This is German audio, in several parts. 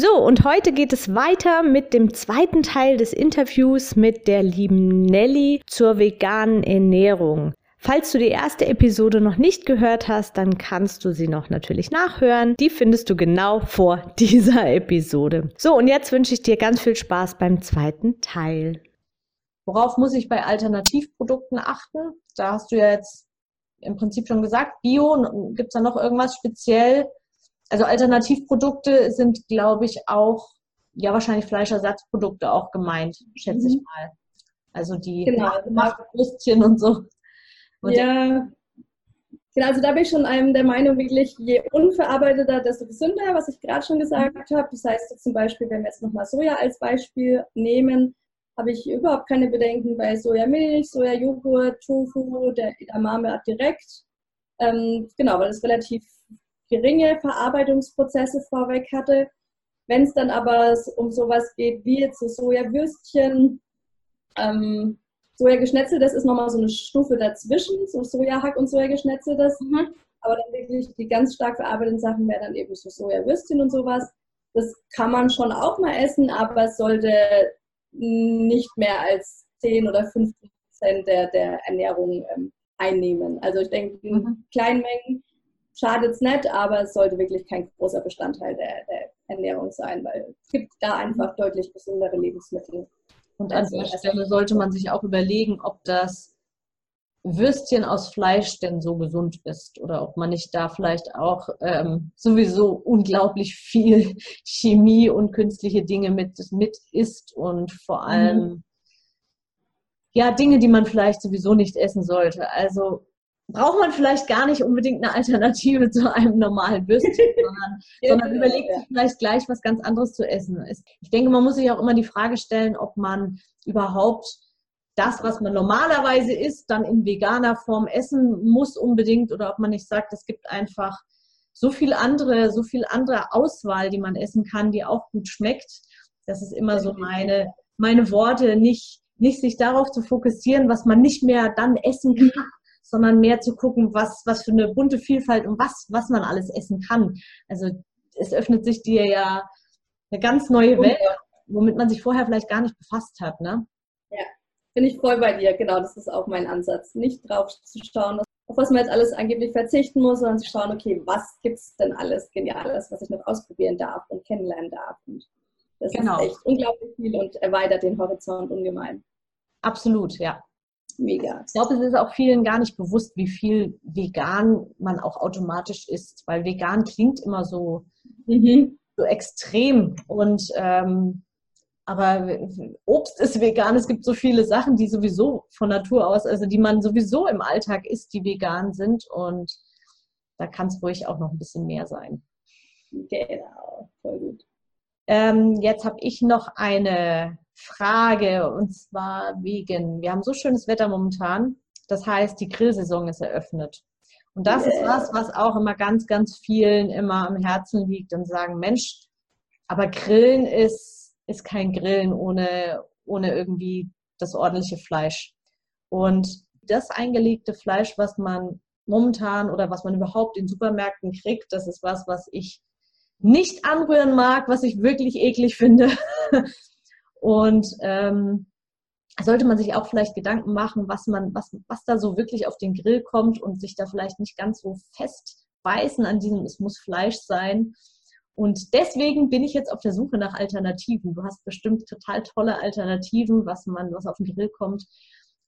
So, und heute geht es weiter mit dem zweiten Teil des Interviews mit der lieben Nelly zur veganen Ernährung. Falls du die erste Episode noch nicht gehört hast, dann kannst du sie noch natürlich nachhören. Die findest du genau vor dieser Episode. So, und jetzt wünsche ich dir ganz viel Spaß beim zweiten Teil. Worauf muss ich bei Alternativprodukten achten? Da hast du ja jetzt im Prinzip schon gesagt, Bio. Gibt es da noch irgendwas speziell? Also Alternativprodukte sind, glaube ich, auch, ja, wahrscheinlich Fleischersatzprodukte auch gemeint, schätze mhm. ich mal. Also die genau. Und so. Und ja, genau, also da bin ich schon einem der Meinung, wirklich, je unverarbeiteter, desto gesünder, was ich gerade schon gesagt mhm. habe. Das heißt zum Beispiel, wenn wir jetzt nochmal Soja als Beispiel nehmen, habe ich überhaupt keine Bedenken bei Sojamilch, Sojajoghurt, Tofu, der Edamame direkt. Ähm, genau, weil es relativ geringe Verarbeitungsprozesse vorweg hatte. Wenn es dann aber um sowas geht wie jetzt so Sojawürstchen, ähm, Sojageschnetzeltes ist nochmal so eine Stufe dazwischen, so Sojahack und Sojageschnetzeltes. Mhm. Aber dann wirklich die ganz stark verarbeiteten Sachen wären dann eben so Sojawürstchen und sowas. Das kann man schon auch mal essen, aber es sollte nicht mehr als 10 oder 15 Prozent der, der Ernährung ähm, einnehmen. Also ich denke, in mhm. kleinen Mengen schadet es nicht, aber es sollte wirklich kein großer Bestandteil der, der Ernährung sein, weil es gibt da einfach deutlich gesündere Lebensmittel. Und an der Stelle sollte man sich auch überlegen, ob das Würstchen aus Fleisch denn so gesund ist oder ob man nicht da vielleicht auch ähm, sowieso unglaublich viel Chemie und künstliche Dinge mit, mit isst und vor allem mhm. ja Dinge, die man vielleicht sowieso nicht essen sollte. Also braucht man vielleicht gar nicht unbedingt eine Alternative zu einem normalen Würstchen, sondern, sondern überlegt sich vielleicht gleich was ganz anderes zu essen. Ich denke, man muss sich auch immer die Frage stellen, ob man überhaupt das, was man normalerweise isst, dann in veganer Form essen muss unbedingt oder ob man nicht sagt, es gibt einfach so viel andere, so viel andere Auswahl, die man essen kann, die auch gut schmeckt. Das ist immer so meine, meine Worte, nicht, nicht sich darauf zu fokussieren, was man nicht mehr dann essen kann, sondern mehr zu gucken, was, was für eine bunte Vielfalt und was, was man alles essen kann. Also es öffnet sich dir ja eine ganz neue Welt, womit man sich vorher vielleicht gar nicht befasst hat. Ne? Ja, bin ich voll bei dir. Genau, das ist auch mein Ansatz. Nicht drauf zu schauen, auf was man jetzt alles angeblich verzichten muss, sondern zu schauen, okay, was gibt es denn alles Geniales, was ich noch ausprobieren darf und kennenlernen darf. Und das genau. ist echt unglaublich viel und erweitert den Horizont ungemein. Absolut, ja mega. Ich glaube, es ist auch vielen gar nicht bewusst, wie viel vegan man auch automatisch isst, weil vegan klingt immer so, mhm. so extrem. Und ähm, aber Obst ist vegan. Es gibt so viele Sachen, die sowieso von Natur aus, also die man sowieso im Alltag isst, die vegan sind. Und da kann es ruhig auch noch ein bisschen mehr sein. Genau, voll gut. Ähm, jetzt habe ich noch eine Frage und zwar wegen, wir haben so schönes Wetter momentan, das heißt, die Grillsaison ist eröffnet. Und das yeah. ist was, was auch immer ganz, ganz vielen immer am Herzen liegt und sagen, Mensch, aber Grillen ist, ist kein Grillen ohne, ohne irgendwie das ordentliche Fleisch. Und das eingelegte Fleisch, was man momentan oder was man überhaupt in Supermärkten kriegt, das ist was, was ich nicht anrühren mag, was ich wirklich eklig finde. Und ähm, sollte man sich auch vielleicht Gedanken machen, was man, was, was da so wirklich auf den Grill kommt und sich da vielleicht nicht ganz so fest beißen an diesem, es muss Fleisch sein. Und deswegen bin ich jetzt auf der Suche nach Alternativen. Du hast bestimmt total tolle Alternativen, was man, was auf den Grill kommt,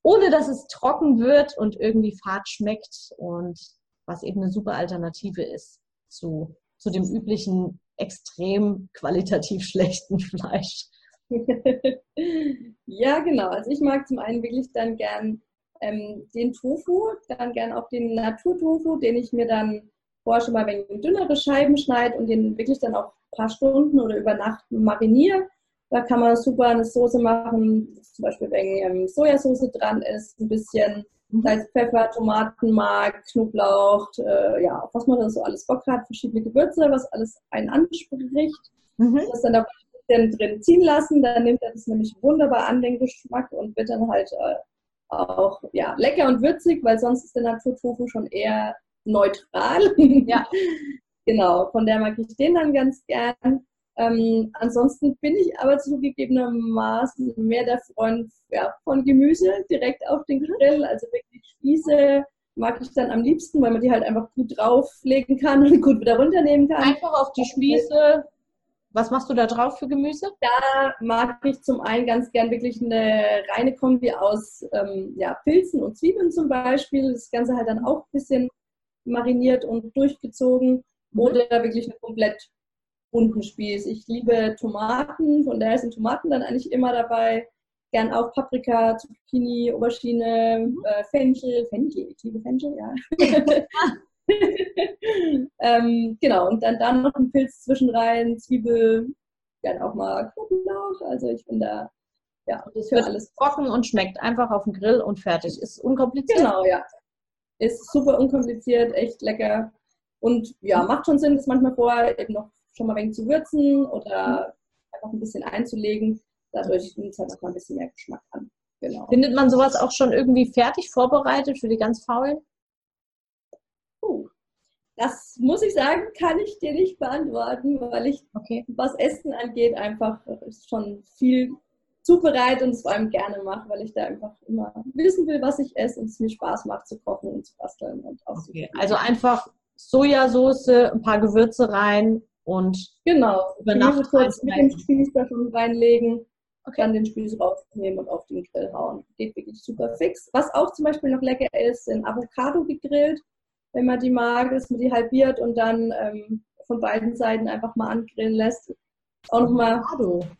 ohne dass es trocken wird und irgendwie fad schmeckt und was eben eine super Alternative ist zu, zu dem üblichen extrem qualitativ schlechten Fleisch. ja, genau. Also ich mag zum einen wirklich dann gern ähm, den Tofu, dann gern auch den Naturtofu, den ich mir dann vorher schon mal ein dünnere Scheiben schneide und den wirklich dann auch ein paar Stunden oder über Nacht mariniere Da kann man super eine Soße machen, zum Beispiel wenn ähm, Sojasauce dran ist, ein bisschen mhm. Salz, Pfeffer, Tomatenmark, Knoblauch, äh, ja, was man da so alles Bock hat, verschiedene Gewürze, was alles einen anspricht. Mhm. Das dann da bisschen drin ziehen lassen, dann nimmt er das nämlich wunderbar an, den Geschmack und wird dann halt äh, auch ja, lecker und würzig, weil sonst ist der Naturtofu schon eher neutral. Ja. genau, von der mag ich den dann ganz gern. Ähm, ansonsten bin ich aber zugegebenermaßen mehr der Freund ja, von Gemüse direkt auf den Grill. Also wirklich Spieße mag ich dann am liebsten, weil man die halt einfach gut drauflegen kann und gut wieder runternehmen kann. Einfach auf die Spieße. Was machst du da drauf für Gemüse? Da mag ich zum einen ganz gern wirklich eine reine Kombi aus ähm, ja, Pilzen und Zwiebeln zum Beispiel. Das Ganze halt dann auch ein bisschen mariniert und durchgezogen. Mhm. Oder wirklich eine komplett bunten Spieß. Ich liebe Tomaten, von daher sind Tomaten dann eigentlich immer dabei. Gern auch Paprika, Zucchini, Aubergine, mhm. äh, Fenchel, Fenchel, ich liebe Fenchel, ja. ähm, genau, und dann, dann noch ein Pilz zwischenrein, Zwiebel, gern auch mal Knoblauch. Also ich bin da, ja, das wird alles trocken und schmeckt einfach auf dem Grill und fertig. Ist unkompliziert. Genau, ja. Ist super unkompliziert, echt lecker. Und ja, macht schon Sinn, das manchmal vorher eben noch schon mal ein wenig zu würzen oder einfach ein bisschen einzulegen. Dadurch nimmt es halt noch mal ein bisschen mehr Geschmack an. Genau. Findet man sowas auch schon irgendwie fertig vorbereitet für die ganz Faulen? Das muss ich sagen, kann ich dir nicht beantworten, weil ich, okay. was Essen angeht, einfach schon viel zubereite und es vor allem gerne mache, weil ich da einfach immer wissen will, was ich esse und es mir Spaß macht zu kochen und zu basteln und okay. Also einfach Sojasauce, ein paar Gewürze rein und genau, über Nacht kurz mit dem Spieß da schon reinlegen, okay. dann den Spieß rausnehmen und auf den Grill hauen. Geht wirklich super fix. Was auch zum Beispiel noch lecker ist, sind Avocado gegrillt, wenn man die mag, dass man die halbiert und dann ähm, von beiden Seiten einfach mal angrillen lässt. Auch nochmal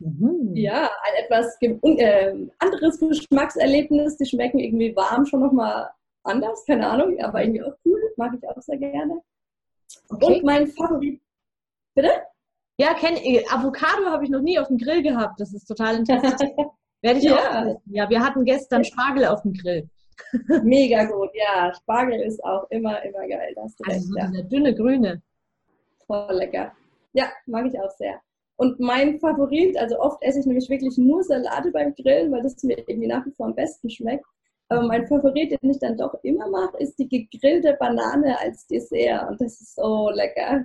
mhm. ja, ein etwas äh, anderes Geschmackserlebnis. Die schmecken irgendwie warm schon nochmal anders, keine Ahnung, aber irgendwie auch cool. Mag ich auch sehr gerne. Okay. Und mein Favorit Bitte? Ja, kenn, Avocado habe ich noch nie auf dem Grill gehabt. Das ist total interessant. Werde ich ja. auch Ja, wir hatten gestern Spargel auf dem Grill. Mega gut, ja. Spargel ist auch immer, immer geil. Das also recht, so ja. dieser dünne Grüne. Voll lecker. Ja, mag ich auch sehr. Und mein Favorit, also oft esse ich nämlich wirklich nur Salate beim Grillen, weil das mir irgendwie nach wie vor am besten schmeckt. Aber mein Favorit, den ich dann doch immer mache, ist die gegrillte Banane als Dessert. Und das ist so lecker.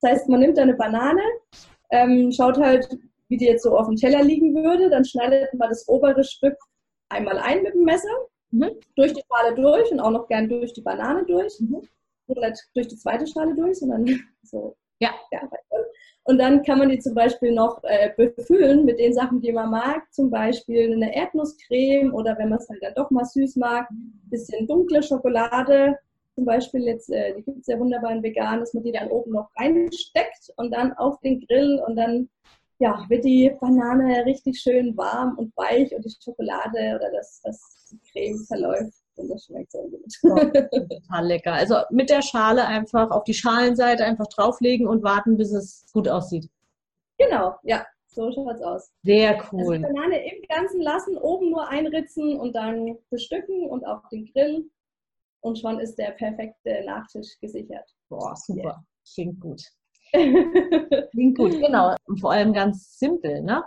Das heißt, man nimmt eine Banane, ähm, schaut halt, wie die jetzt so auf dem Teller liegen würde, dann schneidet man das obere Stück einmal ein mit dem Messer, mhm. durch die Schale durch und auch noch gern durch die Banane durch. Mhm. Oder durch die zweite Schale durch, sondern so. Ja. ja. Und dann kann man die zum Beispiel noch äh, befüllen mit den Sachen, die man mag. Zum Beispiel eine Erdnusscreme oder wenn man es halt dann doch mal süß mag, ein bisschen dunkle Schokolade zum Beispiel jetzt, äh, die gibt es ja wunderbar in vegan, dass man die dann oben noch reinsteckt und dann auf den Grill und dann ja, wird die Banane richtig schön warm und weich und die Schokolade oder das, das die Creme verläuft und das schmeckt so gut. total lecker. Also mit der Schale einfach auf die Schalenseite einfach drauflegen und warten, bis es gut aussieht. Genau, ja, so schaut es aus. Sehr cool. Also Banane im Ganzen lassen, oben nur einritzen und dann bestücken und auf den Grill und schon ist der perfekte Nachtisch gesichert. Boah, super. Yeah. Klingt gut. Klingt gut, genau. Und vor allem ganz simpel, ne?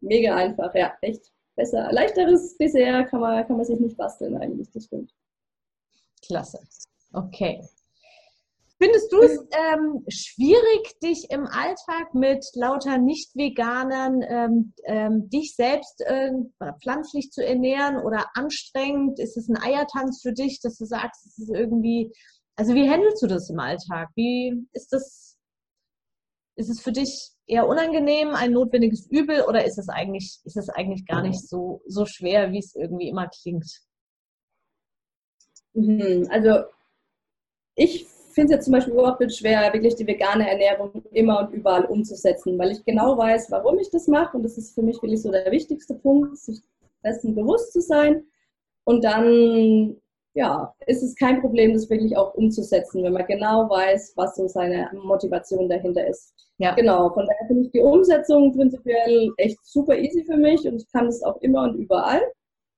Mega einfach, ja, echt. Besser. Leichteres Dessert kann man, kann man sich nicht basteln eigentlich, das stimmt. Klasse. Okay. Findest du es ähm, schwierig, dich im Alltag mit lauter Nicht-Veganern ähm, ähm, dich selbst äh, pflanzlich zu ernähren oder anstrengend? Ist es ein Eiertanz für dich, dass du sagst, es ist irgendwie, also wie handelst du das im Alltag? Wie ist das, ist es für dich eher unangenehm, ein notwendiges Übel oder ist es eigentlich, ist es eigentlich gar nicht so, so schwer, wie es irgendwie immer klingt? Mhm, also ich finde es jetzt zum Beispiel überhaupt nicht schwer, wirklich die vegane Ernährung immer und überall umzusetzen, weil ich genau weiß, warum ich das mache. Und das ist für mich wirklich so der wichtigste Punkt, sich dessen bewusst zu sein und dann ja, ist es kein Problem, das wirklich auch umzusetzen, wenn man genau weiß, was so seine Motivation dahinter ist. Ja. Genau, von daher finde ich die Umsetzung prinzipiell echt super easy für mich und ich kann es auch immer und überall.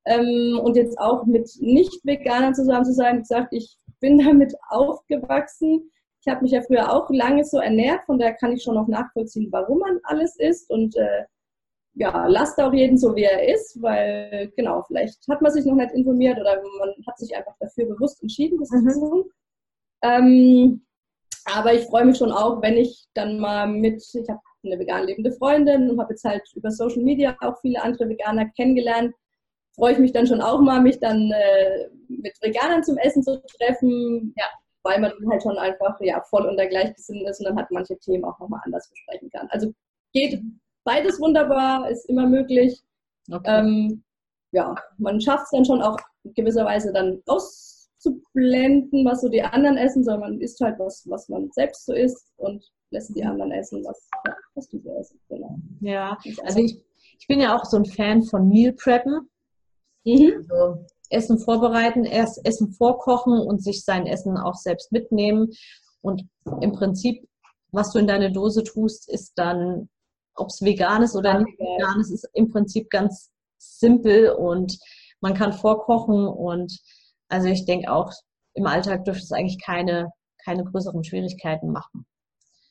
Ähm, und jetzt auch mit Nicht-Veganern zusammen zu sein, wie gesagt, ich bin damit aufgewachsen. Ich habe mich ja früher auch lange so ernährt, von daher kann ich schon noch nachvollziehen, warum man alles isst und äh, ja, lasst auch jeden so, wie er ist, weil genau, vielleicht hat man sich noch nicht informiert oder man hat sich einfach dafür bewusst entschieden, das mhm. zu tun. Ähm, aber ich freue mich schon auch, wenn ich dann mal mit, ich habe eine vegan lebende Freundin und habe jetzt halt über Social Media auch viele andere Veganer kennengelernt, freue ich mich dann schon auch mal, mich dann äh, mit Veganern zum Essen zu treffen, ja, weil man halt schon einfach ja, voll unter Gleichgesinnten ist und dann hat manche Themen auch nochmal anders besprechen kann. Also geht beides wunderbar, ist immer möglich. Okay. Ähm, ja, man schafft es dann schon auch gewisserweise dann auszublenden, was so die anderen essen, sondern man isst halt was, was man selbst so isst und lässt die anderen essen, was, was die so essen. Genau. Ja, also ich, ich bin ja auch so ein Fan von Meal Preppen. Mhm. Also Essen vorbereiten, erst Essen vorkochen und sich sein Essen auch selbst mitnehmen. Und im Prinzip, was du in deine Dose tust, ist dann ob es vegan ist oder nicht vegan ist, ist im Prinzip ganz simpel und man kann vorkochen und also ich denke auch, im Alltag dürfte es eigentlich keine, keine größeren Schwierigkeiten machen.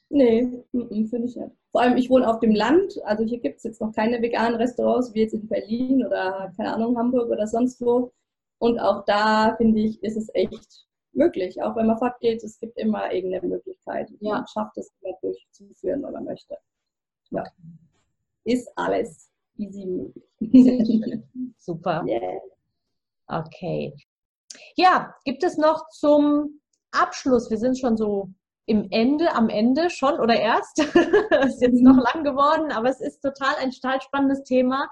Nee, finde ich nicht. Vor allem, ich wohne auf dem Land, also hier gibt es jetzt noch keine veganen Restaurants, wie jetzt in Berlin oder, keine Ahnung, Hamburg oder sonst wo. Und auch da, finde ich, ist es echt möglich. Auch wenn man fortgeht, es gibt immer irgendeine Möglichkeit. Ja. Man schafft es immer durchzuführen, wenn man möchte. Ja. Ist alles easy möglich. Super. Yeah. Okay. Ja, gibt es noch zum Abschluss, wir sind schon so im Ende, am Ende schon oder erst, ist jetzt noch lang geworden, aber es ist total ein total spannendes Thema.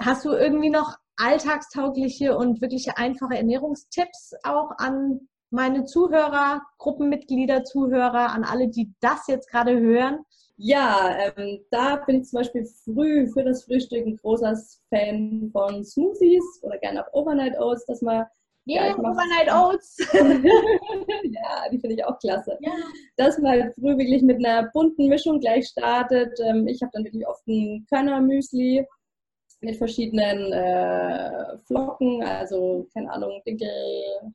Hast du irgendwie noch alltagstaugliche und wirklich einfache Ernährungstipps auch an meine Zuhörer, Gruppenmitglieder, Zuhörer, an alle, die das jetzt gerade hören? Ja, ähm, da bin ich zum Beispiel früh für das Frühstück ein großer Fan von Smoothies oder gerne auch Overnight Oats, dass man Yeah, ja, Overnight Oats. ja, die finde ich auch klasse. Ja. Dass man halt früh wirklich mit einer bunten Mischung gleich startet. Ähm, ich habe dann wirklich oft ein Körnermüsli mit verschiedenen äh, Flocken, also keine Ahnung, Dinkel,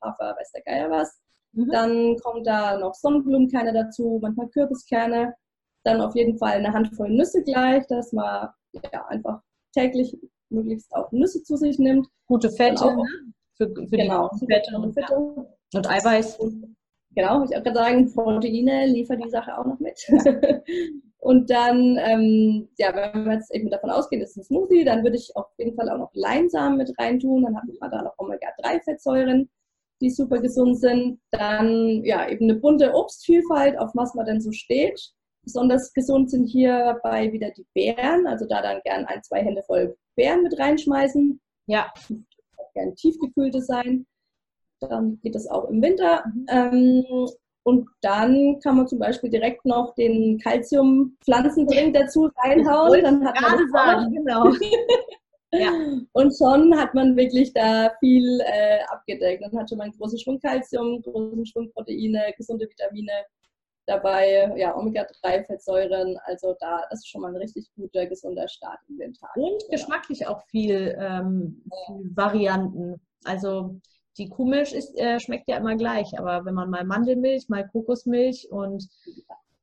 Hafer, weiß der Geier was. Mhm. Dann kommt da noch Sonnenblumenkerne dazu, manchmal Kürbiskerne dann auf jeden Fall eine Handvoll Nüsse gleich, dass man ja, einfach täglich möglichst auch Nüsse zu sich nimmt. Gute Fette, auch, ne? für, für genau, die Fette und, Fette. und Eiweiß. Genau, ich auch gerade sagen, Proteine liefert die Sache auch noch mit. und dann, ähm, ja, wenn wir jetzt eben davon ausgehen, das ist ein Smoothie, dann würde ich auf jeden Fall auch noch Leinsamen mit reintun. Dann hat man da noch Omega-3-Fettsäuren, die super gesund sind. Dann, ja, eben eine bunte Obstvielfalt, auf was man denn so steht. Besonders gesund sind hierbei wieder die Beeren, also da dann gern ein, zwei Hände voll Beeren mit reinschmeißen. Ja. Gern tiefgekühlte sein. Dann geht das auch im Winter. Mhm. Ähm, und dann kann man zum Beispiel direkt noch den Calcium-Pflanzendrink dazu reinhauen. Dann hat man das sagen, genau. ja. Und schon hat man wirklich da viel äh, abgedeckt. Dann hat schon mal einen großen Schwung Calcium, großen Schwung Proteine, gesunde Vitamine dabei, ja, Omega-3-Fettsäuren, also da ist schon mal ein richtig guter, gesunder Start in den Tag. Und geschmacklich auch viel, ähm, viel Varianten. Also die Kuhmilch ist, äh, schmeckt ja immer gleich, aber wenn man mal Mandelmilch, mal Kokosmilch und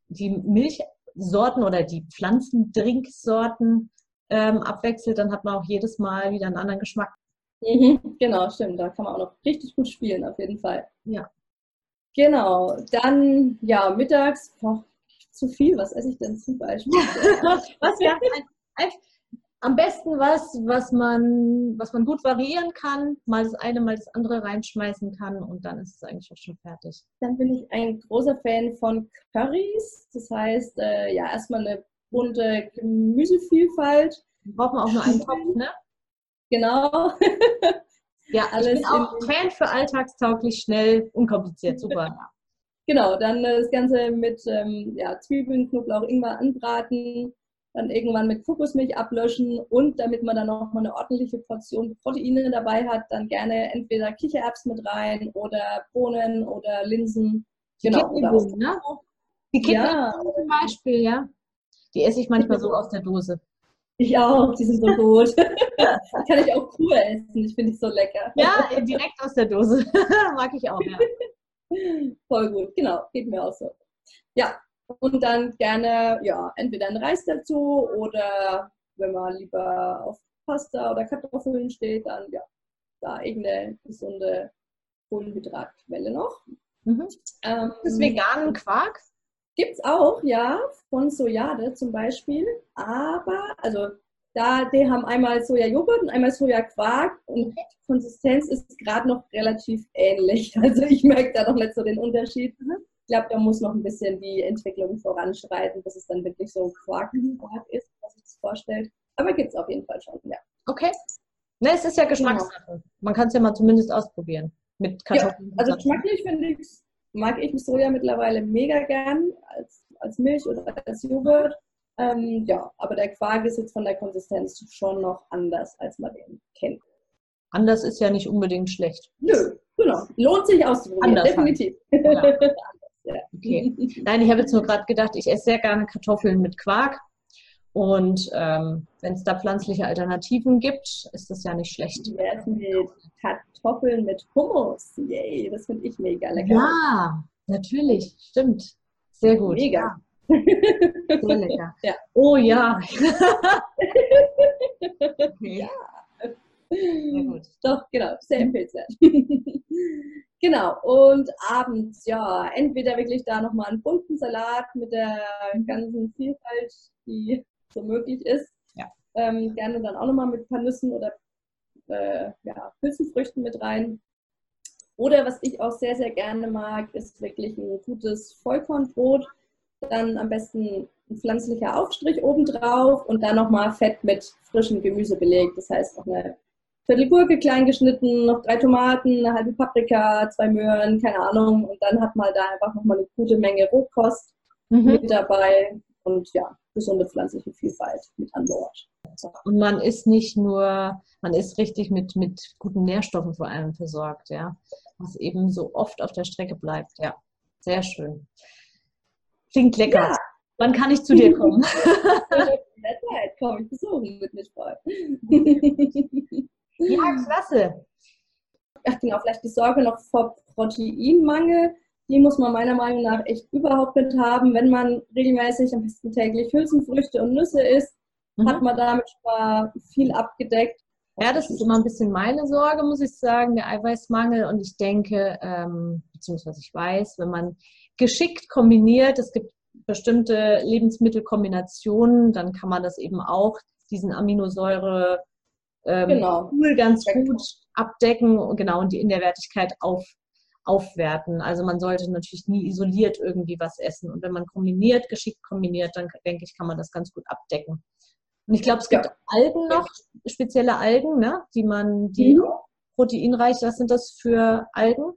die Milchsorten oder die Pflanzendrinksorten ähm, abwechselt, dann hat man auch jedes Mal wieder einen anderen Geschmack. Mhm, genau, stimmt. Da kann man auch noch richtig gut spielen, auf jeden Fall. Ja. Genau, dann ja, mittags, boah, zu viel, was esse ich denn zum Beispiel? was wäre am besten was, was man, was man gut variieren kann, mal das eine, mal das andere reinschmeißen kann und dann ist es eigentlich auch schon fertig. Dann bin ich ein großer Fan von Currys. Das heißt, äh, ja, erstmal eine bunte Gemüsevielfalt. Wir brauchen auch nur einen Topf, ne? Genau. Ja, alles. Ich bin auch Fan für alltagstauglich, schnell, unkompliziert. Super. Genau, dann das Ganze mit ähm, ja, Zwiebeln, Knoblauch, Ingwer anbraten. dann irgendwann mit Kokosmilch ablöschen und damit man dann auch mal eine ordentliche Portion Proteine dabei hat, dann gerne entweder Kichererbsen mit rein oder Bohnen oder Linsen. Die genau. Kidneybohnen, ne? Die Kidneybohnen ja. zum Beispiel, ja. Die esse ich manchmal so aus der Dose. Ich auch, die sind so gut. kann ich auch pur essen, ich finde die so lecker. Ja, direkt aus der Dose. Mag ich auch, ja. Voll gut, genau, geht mir auch so. Ja, und dann gerne, ja, entweder ein Reis dazu oder wenn man lieber auf Pasta oder Kartoffeln steht, dann ja, da irgendeine gesunde Kohlenhydratquelle noch. Mhm. Ähm, das veganen Quark? Gibt es auch, ja, von Sojade zum Beispiel. Aber, also da, die haben einmal Sojajoghurt und einmal Sojaquark und die Konsistenz ist gerade noch relativ ähnlich. Also ich merke da noch nicht so den Unterschied. Ich glaube, da muss noch ein bisschen die Entwicklung voranschreiten, bis es dann wirklich so Quark, Quark ist, was sich das vorstellt. Aber gibt es auf jeden Fall schon, ja. Okay. Ne, es ist ja Geschmackssache. Genau. Man kann es ja mal zumindest ausprobieren. Mit Kartoffeln. Ja, also geschmacklich finde ich mag ich Soja mittlerweile mega gern als, als Milch oder als Joghurt. Ähm, ja, aber der Quark ist jetzt von der Konsistenz schon noch anders, als man den kennt. Anders ist ja nicht unbedingt schlecht. Nö, genau. Lohnt sich auszuprobieren, anders halt. definitiv. Ja. Okay. Nein, ich habe jetzt nur gerade gedacht, ich esse sehr gerne Kartoffeln mit Quark. Und ähm, wenn es da pflanzliche Alternativen gibt, ist das ja nicht schlecht. Ja, mit Kartoffeln mit Hummus. Yay, das finde ich mega lecker. Ja, natürlich, stimmt. Sehr gut. Mega. Sehr lecker. Ja. Oh ja. okay. Ja. Sehr gut. Doch, genau, sehr empfehlenswert. genau, und abends, ja, entweder wirklich da nochmal einen bunten Salat mit der ganzen Vielfalt, die so möglich ist. Ja. Ähm, gerne dann auch nochmal mit ein paar Nüssen oder äh, ja, Hülsenfrüchten mit rein. Oder was ich auch sehr, sehr gerne mag, ist wirklich ein gutes Vollkornbrot. Dann am besten ein pflanzlicher Aufstrich obendrauf und dann nochmal Fett mit frischem Gemüse belegt. Das heißt noch eine Viertel klein geschnitten, noch drei Tomaten, eine halbe Paprika, zwei Möhren, keine Ahnung. Und dann hat man da einfach nochmal eine gute Menge Rohkost mhm. mit dabei. Und ja, gesunde pflanzliche Vielfalt mit an Bord. Und man ist nicht nur, man ist richtig mit, mit guten Nährstoffen vor allem versorgt, ja. Was eben so oft auf der Strecke bleibt, ja. Sehr schön. Klingt lecker. Ja. Wann kann ich zu dir kommen? In der Zeit komme ich besuchen mit mich voll. ja, klasse. Ach genau, vielleicht die Sorge noch vor Proteinmangel die muss man meiner Meinung nach echt überhaupt nicht haben. Wenn man regelmäßig am besten täglich Hülsenfrüchte und Nüsse isst, mhm. hat man damit schon mal viel abgedeckt. Ja, das ist immer ein bisschen meine Sorge, muss ich sagen, der Eiweißmangel. Und ich denke, ähm, beziehungsweise ich weiß, wenn man geschickt kombiniert, es gibt bestimmte Lebensmittelkombinationen, dann kann man das eben auch, diesen Aminosäure ähm, genau. ganz gut abdecken und genau und die in der Wertigkeit auf, aufwerten. Also man sollte natürlich nie isoliert irgendwie was essen. Und wenn man kombiniert, geschickt kombiniert, dann denke ich, kann man das ganz gut abdecken. Und ich glaube, es gibt ja. Algen noch, spezielle Algen, ne, die man, die mhm. proteinreich, was sind das für Algen?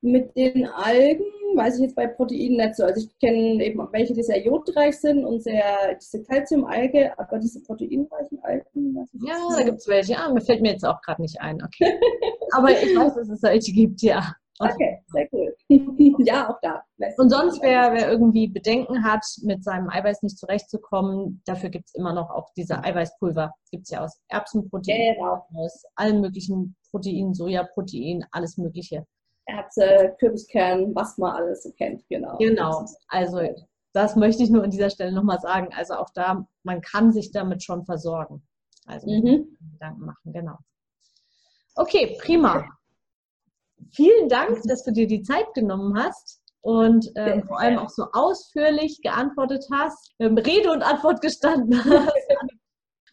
Mit den Algen weiß ich jetzt bei Proteinen nicht so. Also ich kenne eben welche, die sehr jodreich sind und sehr diese Calcium-Alge, aber diese proteinreichen Algen, weiß ich Ja, da gibt es welche. Ah, mir fällt mir jetzt auch gerade nicht ein. Okay. aber ich weiß, dass es welche gibt, ja. Okay, sehr cool. ja, auch da. Und sonst, wer, wer irgendwie Bedenken hat, mit seinem Eiweiß nicht zurechtzukommen, dafür gibt es immer noch auch diese Eiweißpulver. Gibt es ja aus Erbsenprotein, genau. aus allen möglichen Proteinen, Sojaprotein, alles Mögliche. Ärzte, Kürbiskern, was man alles so kennt, genau. Genau, also das möchte ich nur an dieser Stelle nochmal sagen. Also auch da, man kann sich damit schon versorgen. Also mhm. Gedanken machen, genau. Okay, prima. Vielen Dank, dass du dir die Zeit genommen hast und ähm, vor allem auch so ausführlich geantwortet hast, ähm, Rede und Antwort gestanden hast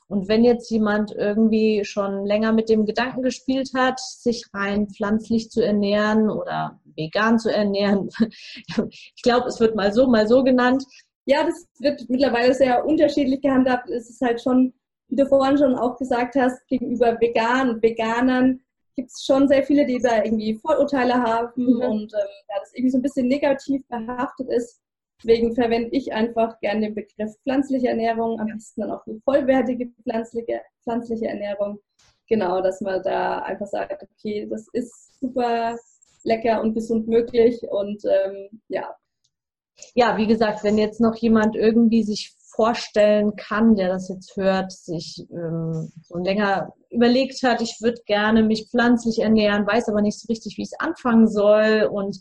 Und wenn jetzt jemand irgendwie schon länger mit dem Gedanken gespielt hat, sich rein pflanzlich zu ernähren oder vegan zu ernähren, ich glaube, es wird mal so, mal so genannt. Ja, das wird mittlerweile sehr unterschiedlich gehandhabt. Es ist halt schon, wie du vorhin schon auch gesagt hast, gegenüber Vegan und Veganern gibt es schon sehr viele, die da irgendwie Vorurteile haben mhm. und ähm, ja, das irgendwie so ein bisschen negativ behaftet ist. Deswegen verwende ich einfach gerne den Begriff pflanzliche Ernährung, am besten dann auch eine vollwertige pflanzliche, pflanzliche Ernährung. Genau, dass man da einfach sagt, okay, das ist super lecker und gesund möglich und ähm, ja. Ja, wie gesagt, wenn jetzt noch jemand irgendwie sich vorstellen kann, der das jetzt hört, sich ähm, so länger überlegt hat, ich würde gerne mich pflanzlich ernähren, weiß aber nicht so richtig, wie ich es anfangen soll und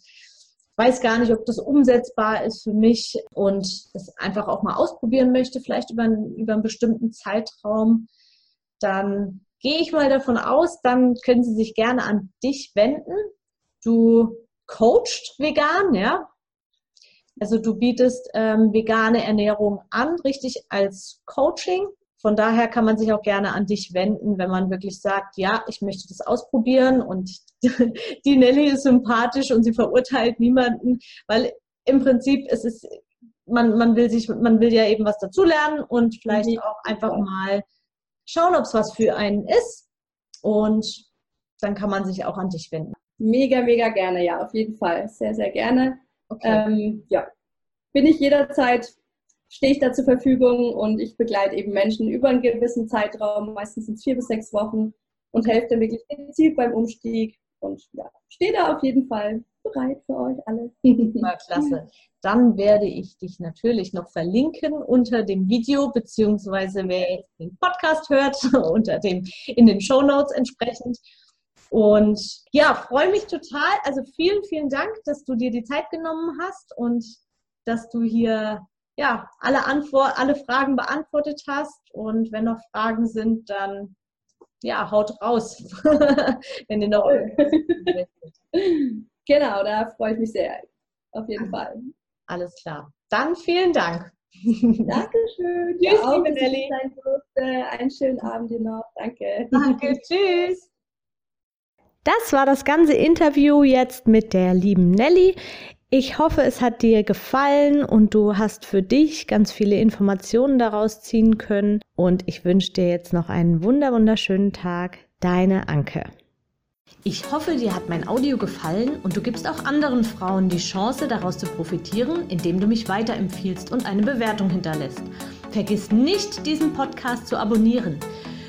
weiß gar nicht, ob das umsetzbar ist für mich und das einfach auch mal ausprobieren möchte, vielleicht über, einen, über einen bestimmten Zeitraum, dann gehe ich mal davon aus, dann können Sie sich gerne an dich wenden. Du coachst vegan, ja? Also du bietest ähm, vegane Ernährung an, richtig als Coaching. Von daher kann man sich auch gerne an dich wenden, wenn man wirklich sagt, ja, ich möchte das ausprobieren und die Nelly ist sympathisch und sie verurteilt niemanden, weil im Prinzip ist es, man, man will sich, man will ja eben was dazulernen und vielleicht mhm. auch einfach mal schauen, ob es was für einen ist. Und dann kann man sich auch an dich wenden. Mega, mega gerne, ja, auf jeden Fall. Sehr, sehr gerne. Okay. Ähm, ja, bin ich jederzeit, stehe ich da zur Verfügung und ich begleite eben Menschen über einen gewissen Zeitraum, meistens sind es vier bis sechs Wochen und helfe dann wirklich gezielt beim Umstieg und ja, stehe da auf jeden Fall bereit für euch alle. Mal klasse. Dann werde ich dich natürlich noch verlinken unter dem Video, beziehungsweise wer jetzt den Podcast hört, unter dem, in den Show Notes entsprechend. Und ja, freue mich total. Also vielen, vielen Dank, dass du dir die Zeit genommen hast und dass du hier ja alle Antwort, alle Fragen beantwortet hast. Und wenn noch Fragen sind, dann ja, haut raus, wenn ihr noch Genau, da freue ich mich sehr. Auf jeden Fall. Alles klar. Dann vielen Dank. Dankeschön. Tschüss, ja, liebe Nelly. Einen schönen Abend dir noch. Danke. Danke, tschüss. Das war das ganze Interview jetzt mit der lieben Nelly. Ich hoffe, es hat dir gefallen und du hast für dich ganz viele Informationen daraus ziehen können. Und ich wünsche dir jetzt noch einen wunder wunderschönen Tag. Deine Anke. Ich hoffe, dir hat mein Audio gefallen und du gibst auch anderen Frauen die Chance, daraus zu profitieren, indem du mich weiterempfiehlst und eine Bewertung hinterlässt. Vergiss nicht, diesen Podcast zu abonnieren.